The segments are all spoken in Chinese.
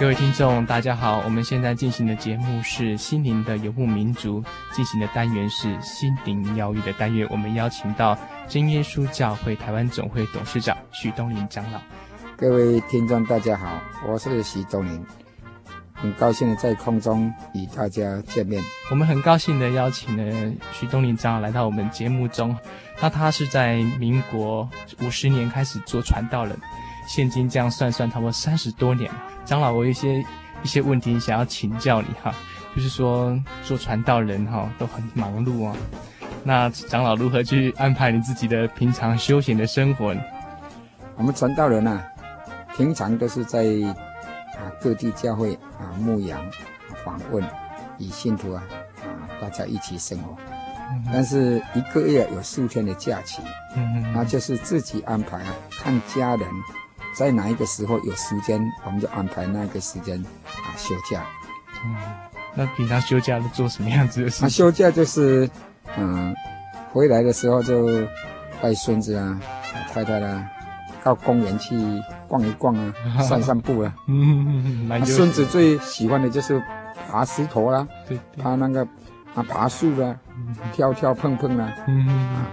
各位听众，大家好！我们现在进行的节目是《心灵的游牧民族》，进行的单元是心灵疗愈的单元。我们邀请到真耶稣教会台湾总会董事长许东林长老。各位听众，大家好，我是许东林，很高兴的在空中与大家见面。我们很高兴的邀请了许东林长老来到我们节目中。那他是在民国五十年开始做传道人。现今这样算算，差不多三十多年了。长老，我有一些一些问题想要请教你哈，就是说做传道人哈都很忙碌啊，那长老如何去安排你自己的平常休闲的生活呢？我们传道人啊，平常都是在啊各地教会啊牧羊、访问，与信徒啊啊大家一起生活。嗯、但是一个月有四天的假期，嗯嗯，那就是自己安排啊，看家人。在哪一个时候有时间，我们就安排那个时间啊休假。嗯，那平常休假都做什么样子的事？那休假就是，嗯，回来的时候就带孙子啊、太太啦、啊，到公园去逛一逛啊，散散步啊。嗯，孙、啊、子最喜欢的就是爬石头啦、啊，对，爬那个啊爬树啦、啊，跳跳碰碰啦、啊。嗯啊，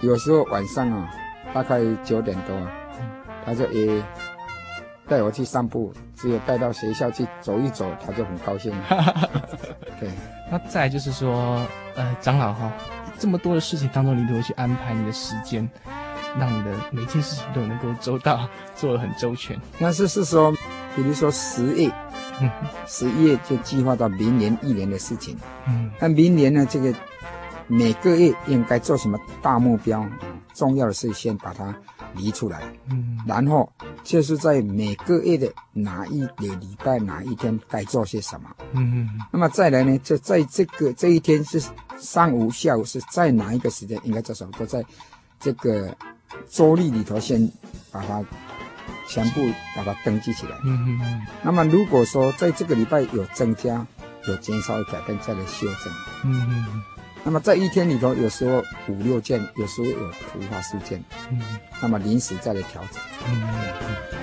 有时候晚上啊，大概九点多啊。他就也带我去散步，只有带到学校去走一走，他就很高兴。对，那再来就是说，呃，长老哈，这么多的事情当中，你如何去安排你的时间，让你的每件事情都能够周到，做得很周全？那是是说，比如说十月，十一月就计划到明年一年的事情。嗯，那明年呢，这个每个月应该做什么大目标？重要的是先把它。离出来，嗯，然后就是在每个月的哪一个礼拜哪一天该做些什么，嗯嗯，那么再来呢，就在这个这一天是上午下午是在哪一个时间应该做什么，都在这个周历里头先把它全部把它登记起来，嗯嗯嗯。那么如果说在这个礼拜有增加有减少有改变，再来修正，嗯嗯嗯。那么在一天里头，有时候五六件，有时候有突发事件，嗯，那么临时再来调整。嗯嗯。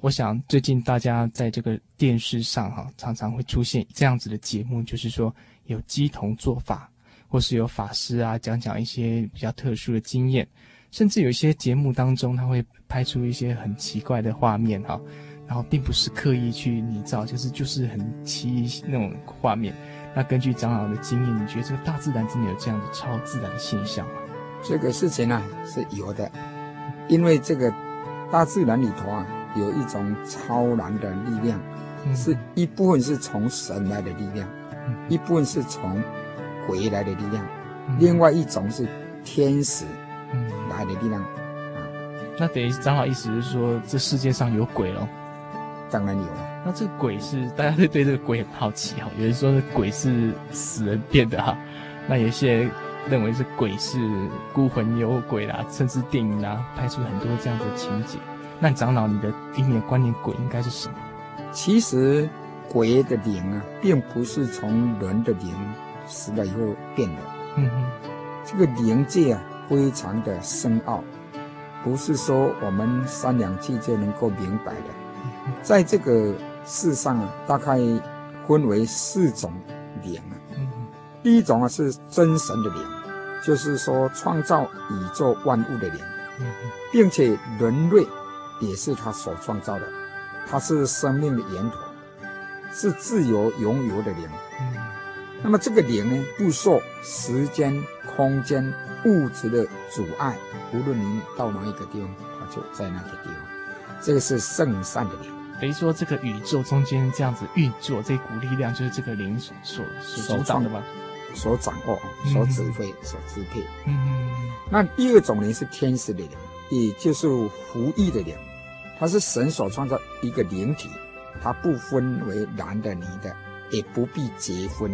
我想最近大家在这个电视上哈，常常会出现这样子的节目，就是说有乩童做法，或是有法师啊讲讲一些比较特殊的经验。甚至有一些节目当中，他会拍出一些很奇怪的画面哈，然后并不是刻意去拟造，就是就是很奇异那种画面。那根据长老的经验，你觉得这个大自然真的有这样的超自然的现象吗？这个事情呢、啊、是有的，因为这个大自然里头啊有一种超然的力量，嗯、是一部分是从神来的力量，嗯、一部分是从鬼来的力量，嗯、另外一种是天使。来的力量，啊，那等于长老意思是说，这世界上有鬼喽？当然有了。那这个鬼是大家会对这个鬼很好奇哈，有人说这鬼是死人变的哈，那有些人认为是鬼是孤魂野鬼啦，甚至电影啦拍出很多这样的情节。那长老，你的给你的观念，鬼应该是什么？其实鬼的灵啊，并不是从人的灵死了以后变的。嗯哼，这个灵界啊。非常的深奥，不是说我们三两句就能够明白的。在这个世上啊，大概分为四种灵啊。第一种啊是真神的灵，就是说创造宇宙万物的灵，并且人类也是他所创造的，他是生命的源头，是自由拥有的灵。那么这个灵呢，不受时间、空间。物质的阻碍，无论您到哪一个地方，它就在那个地方。这个是圣善的灵，等于说这个宇宙中间这样子运作，这股力量就是这个灵所所所主掌的吧？所掌握、所指挥、所支配。嗯。那第二种灵是天使的灵，也就是服役的灵，它是神所创造一个灵体，它不分为男的女的，也不必结婚，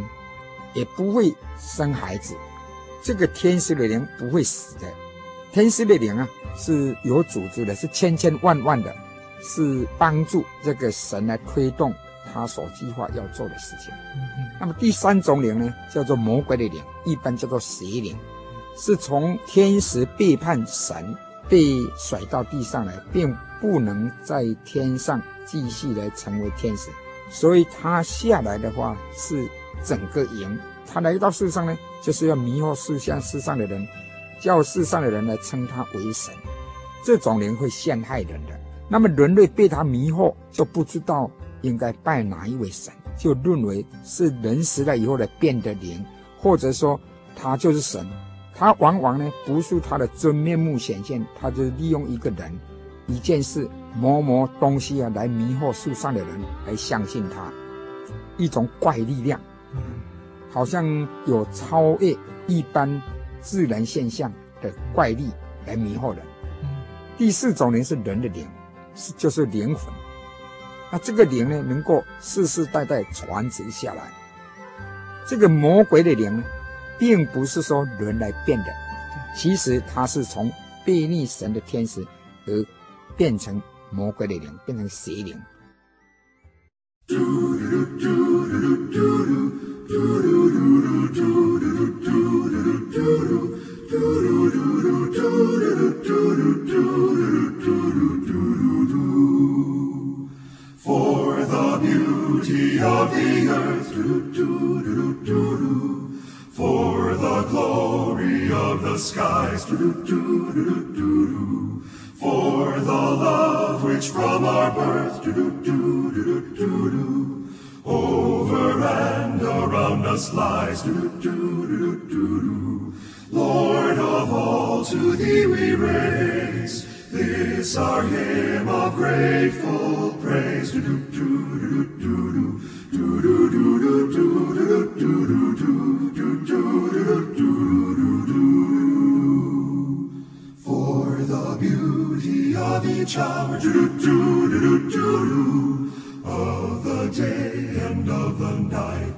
也不会生孩子。这个天使的灵不会死的，天使的灵啊是有组织的，是千千万万的，是帮助这个神来推动他所计划要做的事情。那么第三种灵呢，叫做魔鬼的灵，一般叫做邪灵，是从天使背叛神，被甩到地上来，并不能在天上继续来成为天使。所以他下来的话是整个营，他来到世上呢，就是要迷惑世上世上的人，叫世上的人来称他为神。这种灵会陷害人的。那么人类被他迷惑，就不知道应该拜哪一位神，就认为是人死了以后的变的灵，或者说他就是神。他往往呢不是他的真面目显现，他就利用一个人、一件事、某某东西啊来迷惑世上的人，来相信他一种怪力量，好像有超越一般自然现象的怪力来迷惑人。第四种灵是人的灵。是，就是灵魂。那这个灵呢，能够世世代代传承下来。这个魔鬼的灵，并不是说人来变的，其实它是从被逆神的天使而变成魔鬼的灵，变成邪灵。for the love which from our birth over and around us lies Lord of all, to Thee we raise this our hymn of grateful praise.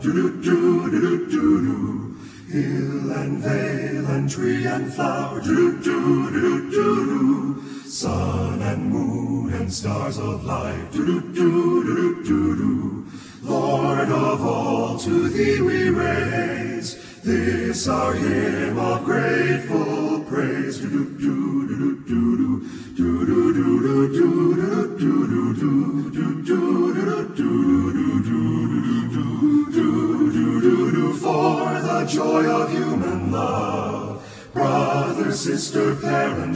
do do do do do do Hill and vale and tree and flower, do do do do do do, Sun and moon and stars of light, do do do do do do Lord of all, to Thee we raise. This our hymn of grateful praise, do do do.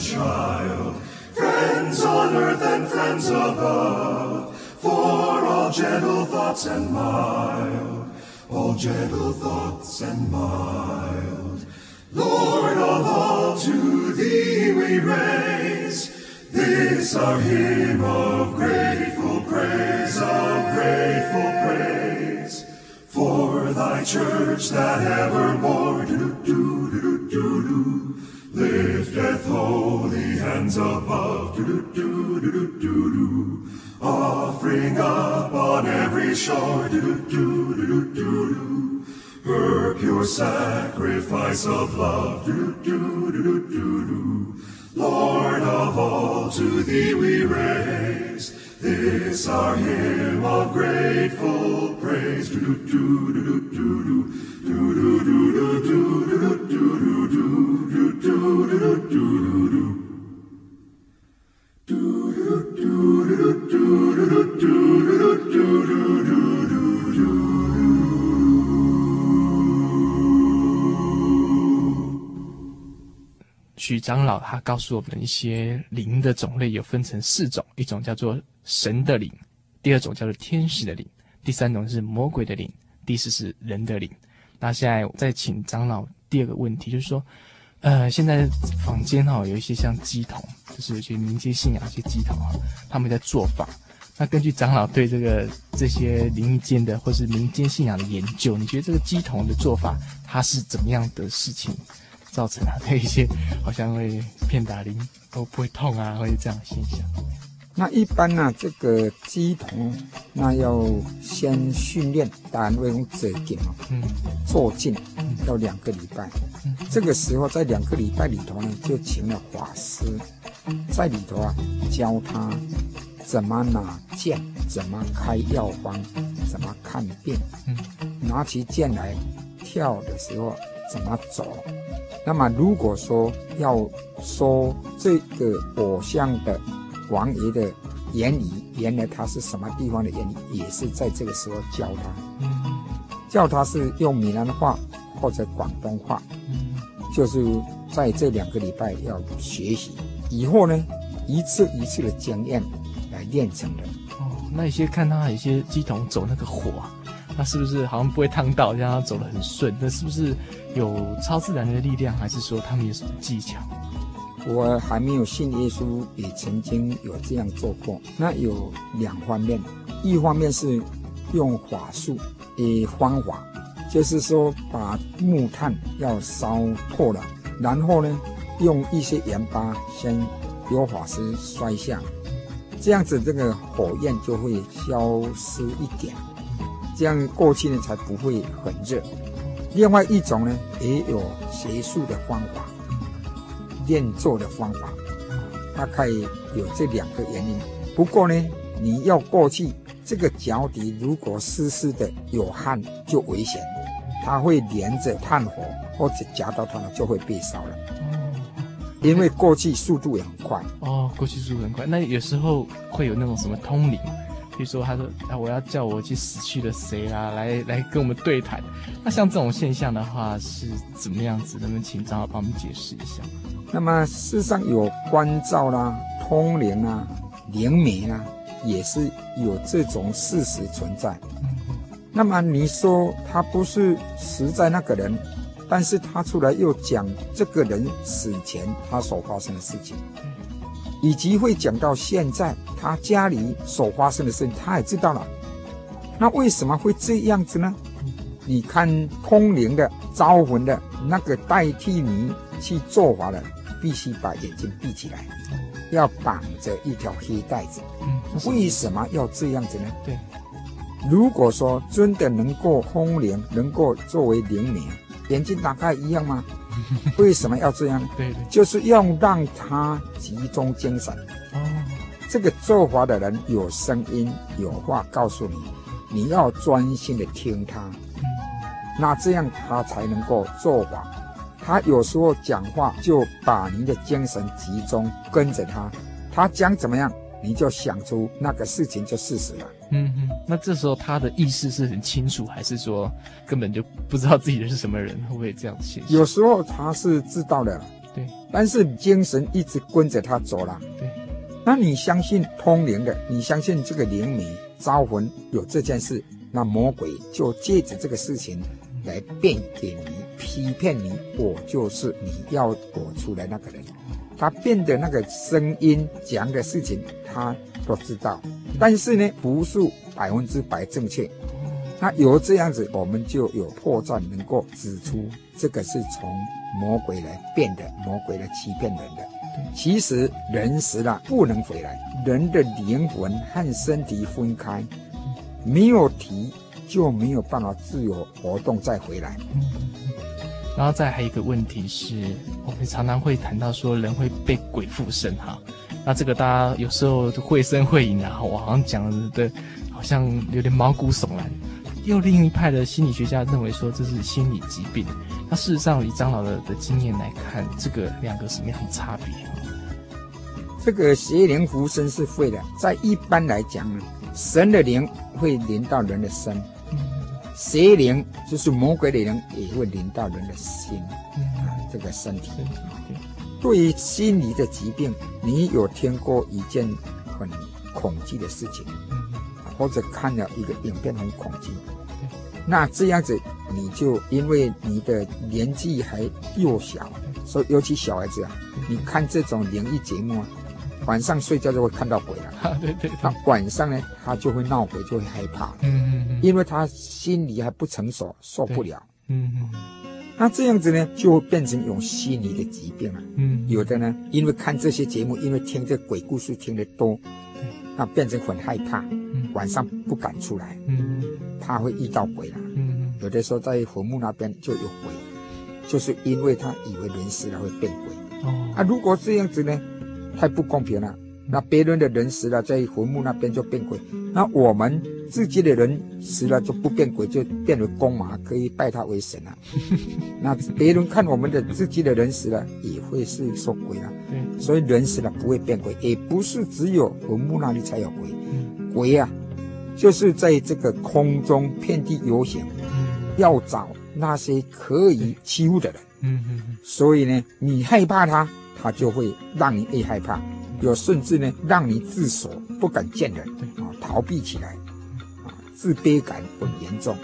child, friends on earth and friends above, for all gentle thoughts and mild, all gentle thoughts and mild. Lord of all, to thee we raise. This our hymn of grateful praise, of grateful my church that evermore do, do, do, do, do, lifteth holy hands above, do, do, do, do, do, do, offering up on every shore, do, do, do, do, do, do, her pure sacrifice of love, do, do, do, do, do, do, Lord of all, to thee we raise 许长老他告诉我们一些灵的种类，有分成四种：一种叫做神的灵，第二种叫做天使的灵，第三种是魔鬼的灵，第四是人的灵。那现在再请长老第二个问题，就是说，呃，现在坊间哈有一些像乩童，就是有些民间信仰一些乩童哈，他们在做法。那根据长老对这个这些灵异间的或是民间信仰的研究，你觉得这个乩童的做法，它是怎么样的事情？造成他的一些好像会骗打铃都不会痛啊，或者这样的现象。那一般呢、啊，这个鸡童那要先训练，当然会用这点哦，嗯，做净要两个礼拜。嗯，这个时候在两个礼拜里头呢，就请了法师在里头啊，教他怎么拿剑，怎么开药方。怎么看病，嗯，拿起剑来跳的时候怎么走。那么如果说要说这个偶像的王爷的言语，原来他是什么地方的言语，也是在这个时候教他，嗯，教他是用闽南话或者广东话，嗯，就是在这两个礼拜要学习，以后呢一次一次的经验来练成的。哦，那有些看他有些鸡童走那个火啊。那是不是好像不会烫到，让他走得很顺？那是不是有超自然的力量，还是说他们有什么技巧？我还没有信耶稣，也曾经有这样做过。那有两方面，一方面是用法术的方法，就是说把木炭要烧透了，然后呢，用一些盐巴先由法师摔下，这样子这个火焰就会消失一点。这样过去呢才不会很热。另外一种呢，也有邪术的方法，练坐的方法，大概有这两个原因。不过呢，你要过去这个脚底如果湿湿的有汗就危险，它会连着炭火或者夹到它呢就会被烧了。因为过去速度也很快。哦，过去速度很快。那有时候会有那种什么通灵？比如说，他说：“啊，我要叫我去死去的谁啊，来来跟我们对谈。”那像这种现象的话是怎么样子？能不能请张老帮我们解释一下？那么世上有关照啦、通灵啊、灵媒啊，也是有这种事实存在。那么你说他不是实在那个人，但是他出来又讲这个人死前他所发生的事情。以及会讲到现在他家里所发生的事情，他也知道了。那为什么会这样子呢？你看通灵的、招魂的那个代替你去做法的，必须把眼睛闭起来，要绑着一条黑带子。为什么要这样子呢？对，如果说真的能够通灵，能够作为灵媒，眼睛打开一样吗？为什么要这样？对，对，就是要让他集中精神。哦，这个做法的人有声音，有话告诉你，你要专心的听他。嗯，那这样他才能够做法。他有时候讲话就把您的精神集中跟着他，他讲怎么样？你就想出那个事情就事实了。嗯哼，那这时候他的意识是很清楚，还是说根本就不知道自己的是什么人？会不会这样子？有时候他是知道的，对，但是精神一直跟着他走了。对，那你相信通灵的？你相信这个灵媒招魂有这件事？那魔鬼就借着这个事情来变给你，欺骗你，我就是你要躲出来那个人。他变的那个声音讲的事情，他都知道，但是呢，不是百分之百正确。那有这样子，我们就有破绽，能够指出这个是从魔鬼来变的，魔鬼来欺骗人的。其实人死了不能回来，人的灵魂和身体分开，没有体就没有办法自由活动再回来。然后再还有一个问题是，我们常常会谈到说人会被鬼附身哈，那这个大家有时候会声会影，然后我好像讲的好像有点毛骨悚然。又另一派的心理学家认为说这是心理疾病。那事实上以张老的的经验来看，这个两个什么样的差别？这个邪灵附身是会的，在一般来讲呢，神的灵会临到人的身。邪灵就是魔鬼的灵，也会临到人的心，啊，这个身体。对于心理的疾病，你有听过一件很恐惧的事情，或者看了一个影片很恐惧，那这样子你就因为你的年纪还幼小，所以尤其小孩子啊，你看这种灵异节目啊。晚上睡觉就会看到鬼了，啊、对。对。对，那晚上呢，他就会闹鬼，就会害怕，嗯，因为他心理还不成熟，受不了，嗯嗯，那这样子呢，就会变成一种心理的疾病了，嗯，有的呢，因为看这些节目，因为听这鬼故事听得多，那变成很害怕，晚上不敢出来，嗯，怕会遇到鬼了，嗯，有的时候在坟墓那边就有鬼，就是因为他以为人死了会变鬼，哦，啊，如果这样子呢？太不公平了，那别人的人死了，在坟墓那边就变鬼。那我们自己的人死了就不变鬼，就变为公马，可以拜他为神啊。那别人看我们的自己的人死了，也会是说鬼啊。对，所以人死了不会变鬼，也不是只有坟墓那里才有鬼。鬼啊，就是在这个空中遍地游行，要找那些可以欺负的人。嗯嗯。所以呢，你害怕他，他就会让你越害怕。有甚至呢，让你自首，不敢见人，啊，逃避起来，啊，自卑感很严重。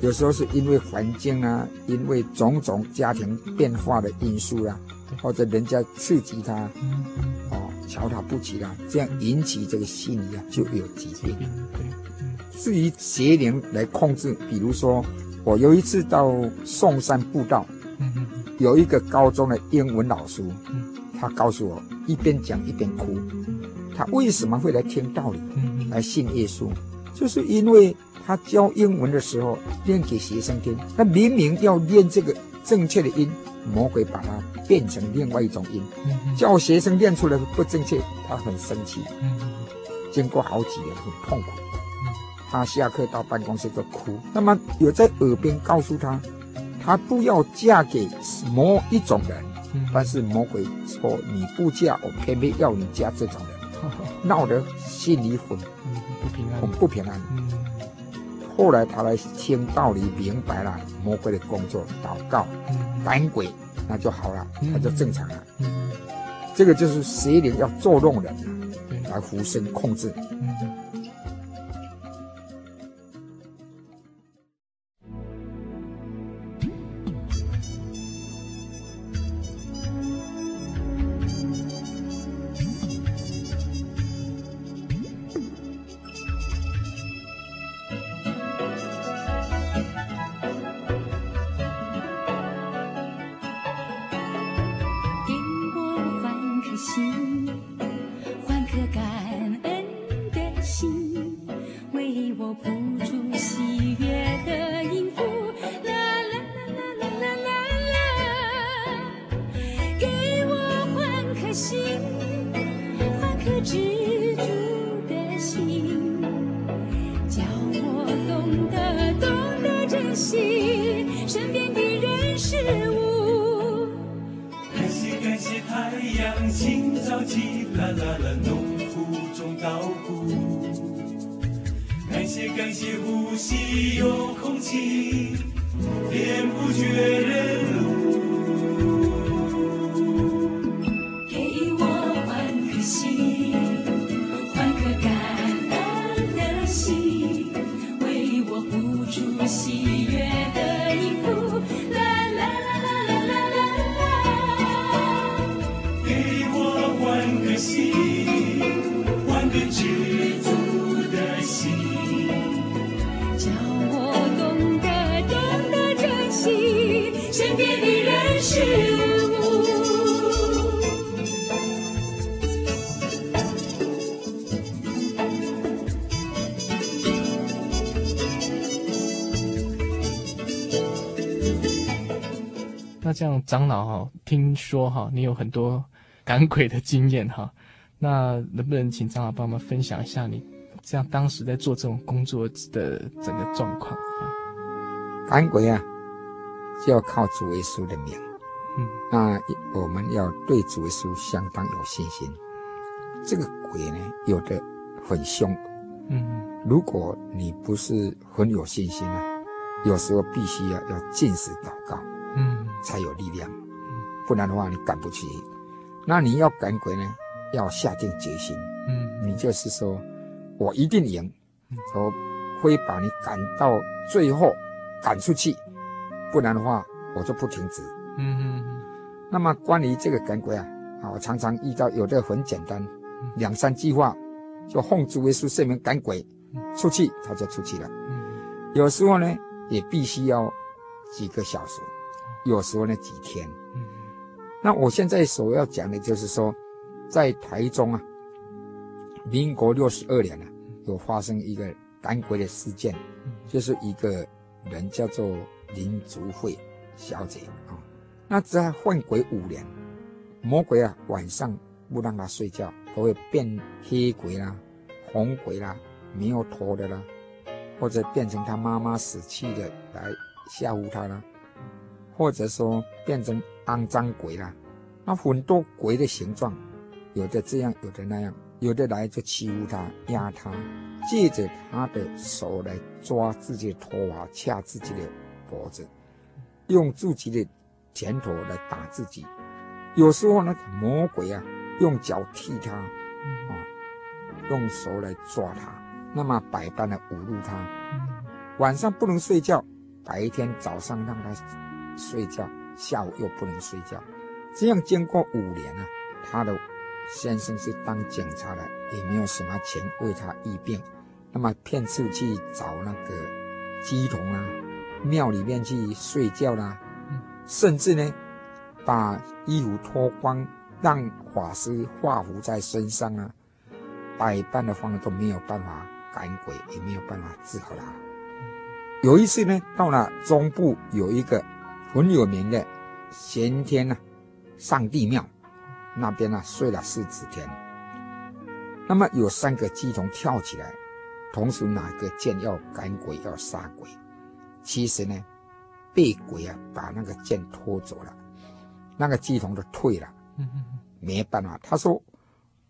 有时候是因为环境啊，因为种种家庭变化的因素啊，或者人家刺激他，哦，瞧他不起啦，这样引起这个心理啊就有疾病。至于邪灵来控制，比如说我有一次到嵩山步道，有一个高中的英文老师。他告诉我，一边讲一边哭。他为什么会来听道理，来信耶稣？就是因为他教英文的时候念给学生听，他明明要念这个正确的音，魔鬼把它变成另外一种音，叫学生念出来不正确，他很生气。经过好几年，很痛苦。他下课到办公室就哭。那么有在耳边告诉他，他不要嫁给某一种人。但是魔鬼说，你不嫁，我偏偏要你嫁这种人，闹得心里很不平安，很不平安。后来他来听道理，明白了魔鬼的工作，祷告赶鬼，那就好了，那就正常了。这个就是邪灵要作弄人，来附身控制。的心，换个知足的心。那这样，长老哈，听说哈，你有很多赶鬼的经验哈，那能不能请张老帮我们分享一下你这样当时在做这种工作的整个状况？赶鬼啊，就要靠主耶稣的名，嗯，那我们要对主耶稣相当有信心。这个鬼呢，有的很凶，嗯，如果你不是很有信心呢，有时候必须要要禁食祷告。嗯，才有力量，不然的话你赶不起。那你要赶鬼呢，要下定决心。嗯，你就是说，我一定赢，我会把你赶到最后赶出去，不然的话我就不停止。嗯嗯。那么关于这个赶鬼啊，啊，我常常遇到有的很简单，两三句话就奉主耶稣圣名赶鬼出去，他就出去了。有时候呢，也必须要几个小时。有时候呢，几天。嗯，那我现在所要讲的就是说，在台中啊，民国六十二年啊，有发生一个赶鬼的事件，就是一个人叫做林竹慧小姐啊，那在换鬼五年，魔鬼啊晚上不让他睡觉，都会变黑鬼啦、红鬼啦、没有头的啦，或者变成他妈妈死去的来吓唬他啦，或者说变成肮脏鬼啦，那很多鬼的形状，有的这样，有的那样，有的来就欺负他、压他，借着他的手来抓自己的头发、掐自己的脖子，用自己的拳头来打自己。有时候呢，魔鬼啊，用脚踢他，啊，用手来抓他，那么百般的侮辱他。晚上不能睡觉，白天早上让他睡觉，下午又不能睡觉。这样经过五年啊，他的先生是当警察的，也没有什么钱为他医病，那么骗次去找那个鸡童啊，庙里面去睡觉啦，甚至呢。把衣服脱光，让法师画符在身上啊，百般的方法都没有办法赶鬼，也没有办法治好他。有一次呢，到了中部有一个很有名的玄天啊，上帝庙那边呢、睡了四十天，那么有三个乩童跳起来，同时拿个剑要赶鬼要杀鬼，其实呢，被鬼啊把那个剑拖走了。那个乩童就退了，没办法。他说：“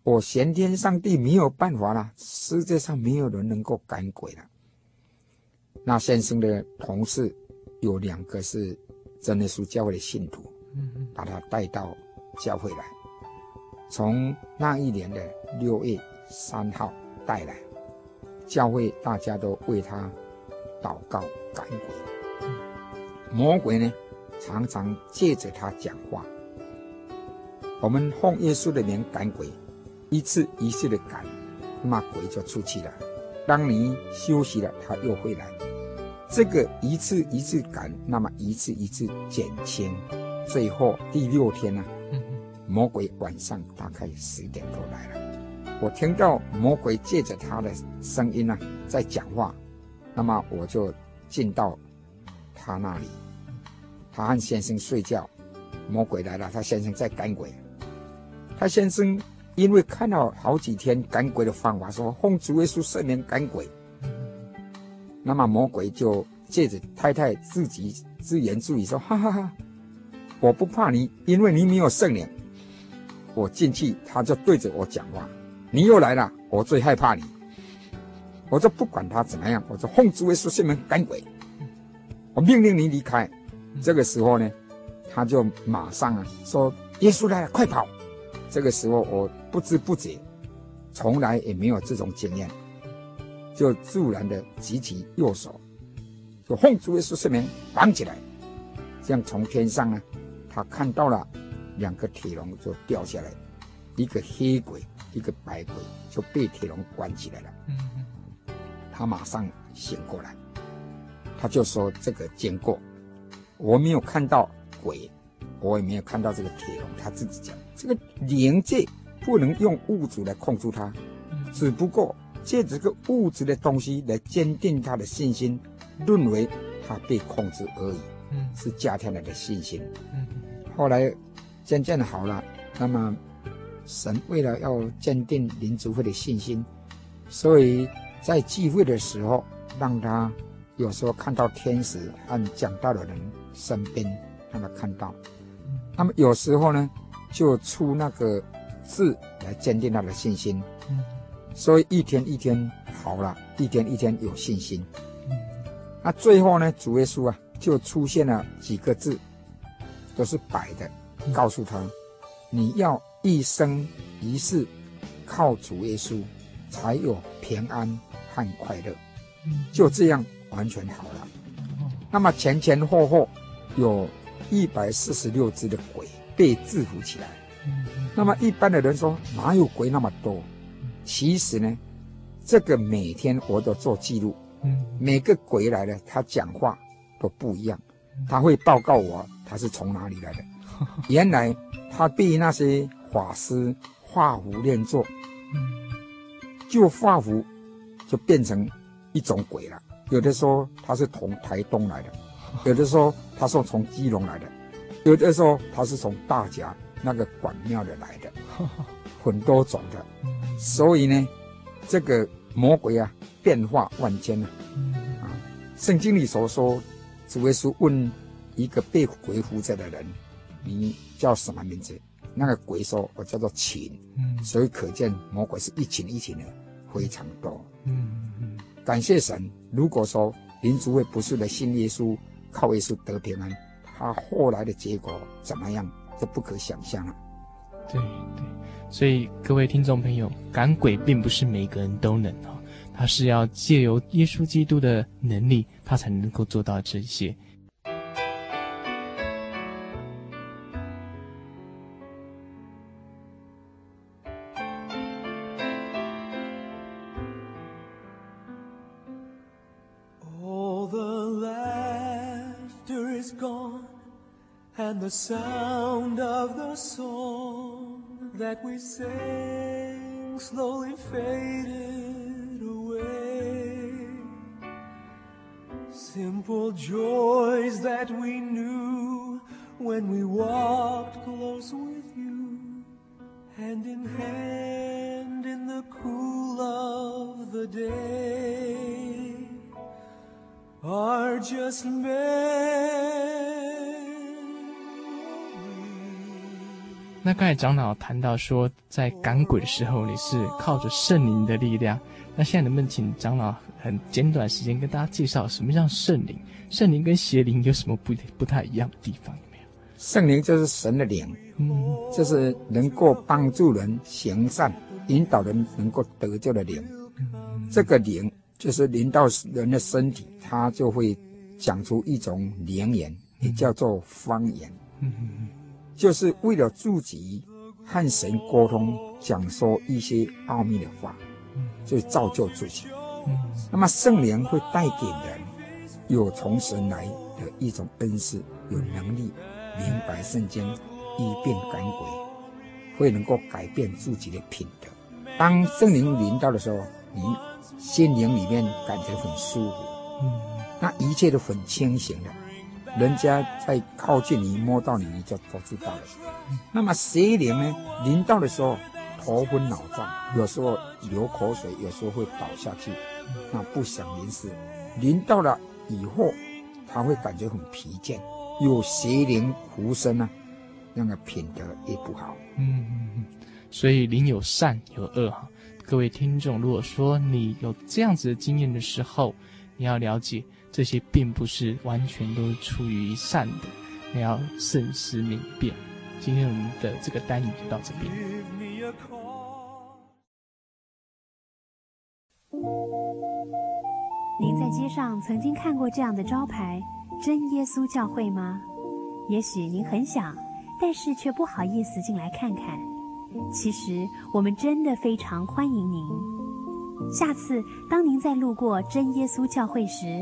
我玄天上帝没有办法了，世界上没有人能够赶鬼了。”那先生的同事有两个是真耶稣教会的信徒，把他带到教会来。从那一年的六月三号带来，教会大家都为他祷告赶鬼。魔鬼呢？常常借着他讲话，我们奉耶稣的名赶鬼，一次一次的赶，那么鬼就出去了。当你休息了，他又会来。这个一次一次赶，那么一次一次减轻，最后第六天呢、魔鬼晚上大概十点多来了。我听到魔鬼借着他的声音呢、在讲话，那么我就进到他那里。他和先生睡觉，魔鬼来了，他先生在赶鬼。他先生因为看到好几天赶鬼的方法，说奉主耶稣圣名赶鬼。那么魔鬼就借着太太自己自言自语说：“哈哈哈，我不怕你，因为你没有圣灵。我进去，他就对着我讲话。你又来了，我最害怕你。我就不管他怎么样，我就奉主耶稣圣名赶鬼。我命令你离开。”这个时候呢，他就马上啊说：“耶稣来了，快跑！”这个时候我不知不觉，从来也没有这种经验，就自然的举起右手，就奉主耶稣圣名绑起来。这样从天上呢，他看到了两个铁笼就掉下来，一个黑鬼，一个白鬼就被铁笼关起来了。他马上醒过来，他就说：“这个经过。”我没有看到鬼，我也没有看到这个铁笼。他自己讲，这个灵界不能用物质来控制它，只不过借这个物质的东西来坚定他的信心，认为他被控制而已，是加添了的信心。后来渐渐好了，那么神为了要坚定林主会的信心，所以在聚会的时候让他。有时候看到天使和讲道的人身边，让他看到。那么有时候呢，就出那个字来坚定他的信心。所以一天一天好了，一天一天有信心。那最后呢，主耶稣啊，就出现了几个字，都是白的，告诉他：你要一生一世靠主耶稣，才有平安和快乐。就这样。完全好了，那么前前后后有一百四十六只的鬼被制服起来。那么一般的人说哪有鬼那么多？其实呢，这个每天我都做记录。每个鬼来了，他讲话都不一样，他会报告我他是从哪里来的。原来他被那些法师画符练咒，就画符就变成一种鬼了。有的说他是从台东来的，有的说他是从基隆来的，有的说他是从大甲那个管庙的来的，很多种的，所以呢，这个魔鬼啊，变化万千啊。啊，圣经里所说，主耶稣问一个被鬼附着的人：“你叫什么名字？”那个鬼说：“我叫做群。”所以可见魔鬼是一群一群的，非常多。嗯嗯。感谢神，如果说林主会不是的信耶稣，靠耶稣得平安，他后来的结果怎么样，这不可想象了。对对，所以各位听众朋友，赶鬼并不是每个人都能哈，他是要借由耶稣基督的能力，他才能够做到这些。The sound of the song that we sang slowly faded away. Simple joys that we knew when we walked close with you, hand in hand in the cool of the day, are just memories. 那刚才长老谈到说，在赶鬼的时候，你是靠着圣灵的力量。那现在能不能请长老很简短时间跟大家介绍什么叫圣灵？圣灵跟邪灵有什么不不太一样的地方？有没有？圣灵就是神的灵，嗯，就是能够帮助人行善、引导人能够得救的灵。嗯、这个灵就是临到人的身体，它就会讲出一种灵言，也叫做方言。嗯嗯就是为了自己和神沟通，讲说一些奥秘的话，就造就自己。那么圣灵会带给人有从神来的一种恩赐，有能力明白圣经，医病赶鬼，会能够改变自己的品德。当圣灵临到的时候，你心灵里面感觉很舒服，那一切都很清醒的。人家在靠近你，摸到你，你就都知道了。那么邪灵呢？临到的时候头昏脑胀，有时候流口水，有时候会倒下去，那不省人事。临到了以后，他会感觉很疲倦，有邪灵附身啊，那个品德也不好。嗯嗯嗯，所以灵有善有恶哈。各位听众，如果说你有这样子的经验的时候，你要了解。这些并不是完全都是出于善的，你要慎思明辨。今天我们的这个单元就到这边。您在街上曾经看过这样的招牌“真耶稣教会”吗？也许您很想，但是却不好意思进来看看。其实我们真的非常欢迎您。下次当您在路过真耶稣教会时，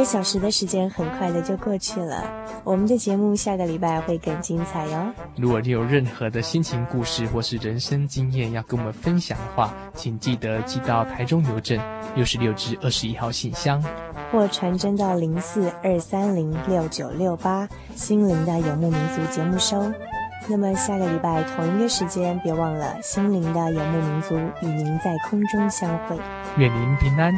个小时的时间很快的就过去了，我们的节目下个礼拜会更精彩哟。如果你有任何的心情故事或是人生经验要跟我们分享的话，请记得寄到台中邮政六十六至二十一号信箱，或传真到零四二三零六九六八心灵的游牧民族节目收。那么下个礼拜同一个时间，别忘了心灵的游牧民族与您在空中相会。愿您平安。